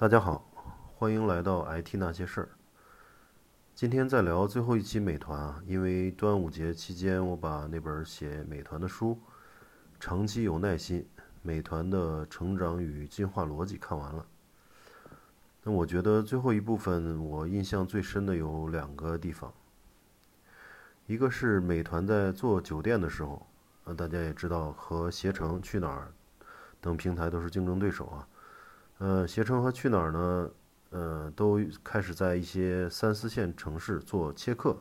大家好，欢迎来到 IT 那些事儿。今天再聊最后一期美团啊，因为端午节期间我把那本写美团的书《长期有耐心：美团的成长与进化逻辑》看完了。那我觉得最后一部分我印象最深的有两个地方，一个是美团在做酒店的时候，啊，大家也知道和携程、去哪儿等平台都是竞争对手啊。呃，携程和去哪儿呢？呃，都开始在一些三四线城市做切客。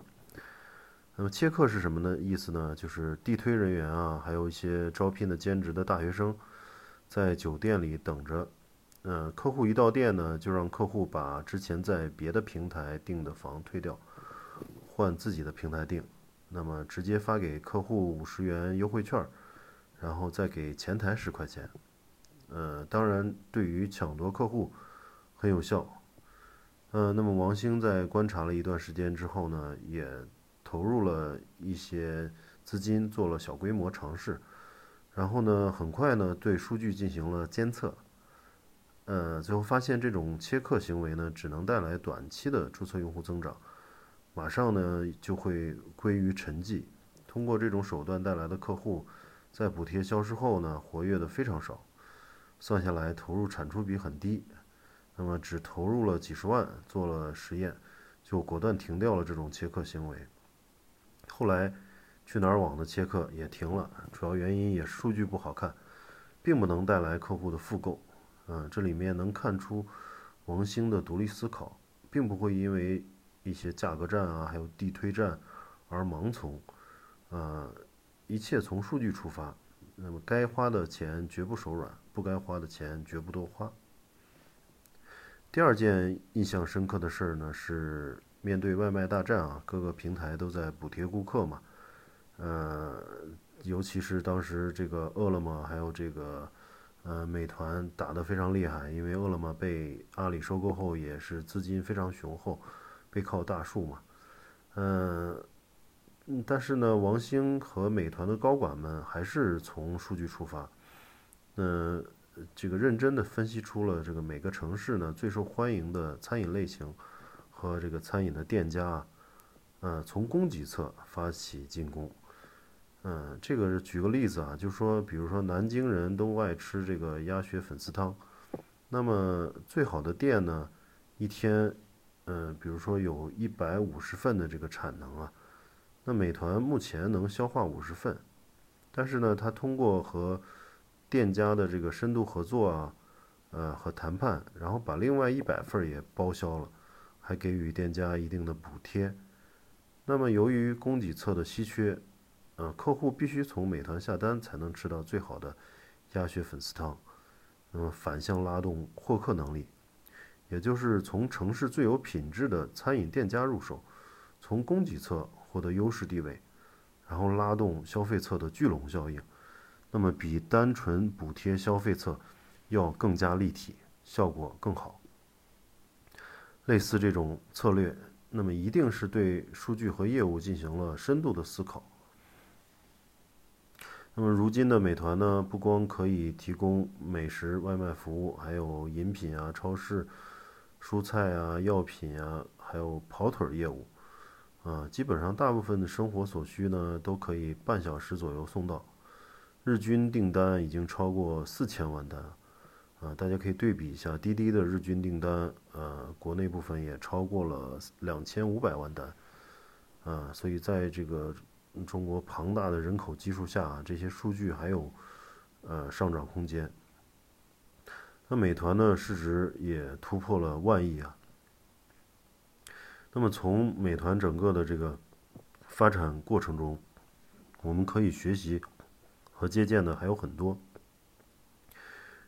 那么切客是什么呢？意思呢，就是地推人员啊，还有一些招聘的兼职的大学生，在酒店里等着。嗯，客户一到店呢，就让客户把之前在别的平台订的房退掉，换自己的平台订。那么直接发给客户五十元优惠券，然后再给前台十块钱。呃，当然，对于抢夺客户很有效。呃，那么王兴在观察了一段时间之后呢，也投入了一些资金做了小规模尝试，然后呢，很快呢对数据进行了监测。呃，最后发现这种切客行为呢，只能带来短期的注册用户增长，马上呢就会归于沉寂。通过这种手段带来的客户，在补贴消失后呢，活跃的非常少。算下来投入产出比很低，那么只投入了几十万做了实验，就果断停掉了这种切客行为。后来去哪儿网的切客也停了，主要原因也是数据不好看，并不能带来客户的复购。嗯，这里面能看出王兴的独立思考，并不会因为一些价格战啊，还有地推战而盲从。呃，一切从数据出发。那么该花的钱绝不手软，不该花的钱绝不多花。第二件印象深刻的事儿呢，是面对外卖大战啊，各个平台都在补贴顾客嘛，呃，尤其是当时这个饿了么还有这个呃美团打得非常厉害，因为饿了么被阿里收购后也是资金非常雄厚，背靠大树嘛，嗯。但是呢，王兴和美团的高管们还是从数据出发，嗯，这个认真的分析出了这个每个城市呢最受欢迎的餐饮类型和这个餐饮的店家，嗯，从供给侧发起进攻，嗯，这个举个例子啊，就说比如说南京人都爱吃这个鸭血粉丝汤，那么最好的店呢，一天，嗯，比如说有一百五十份的这个产能啊。那美团目前能消化五十份，但是呢，它通过和店家的这个深度合作啊，呃和谈判，然后把另外一百份也包销了，还给予店家一定的补贴。那么由于供给侧的稀缺，呃，客户必须从美团下单才能吃到最好的鸭血粉丝汤，那么反向拉动获客能力，也就是从城市最有品质的餐饮店家入手，从供给侧。获得优势地位，然后拉动消费侧的聚拢效应，那么比单纯补贴消费侧要更加立体，效果更好。类似这种策略，那么一定是对数据和业务进行了深度的思考。那么如今的美团呢，不光可以提供美食外卖服务，还有饮品啊、超市、蔬菜啊、药品啊，还有跑腿业务。啊，基本上大部分的生活所需呢，都可以半小时左右送到，日均订单已经超过四千万单，啊，大家可以对比一下滴滴的日均订单，呃，国内部分也超过了两千五百万单，啊，所以在这个中国庞大的人口基数下，这些数据还有呃上涨空间。那美团呢，市值也突破了万亿啊。那么从美团整个的这个发展过程中，我们可以学习和借鉴的还有很多。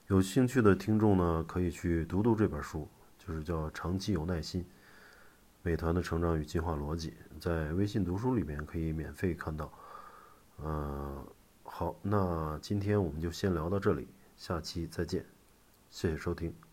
有兴趣的听众呢，可以去读读这本书，就是叫《长期有耐心：美团的成长与进化逻辑》，在微信读书里面可以免费看到。嗯，好，那今天我们就先聊到这里，下期再见，谢谢收听。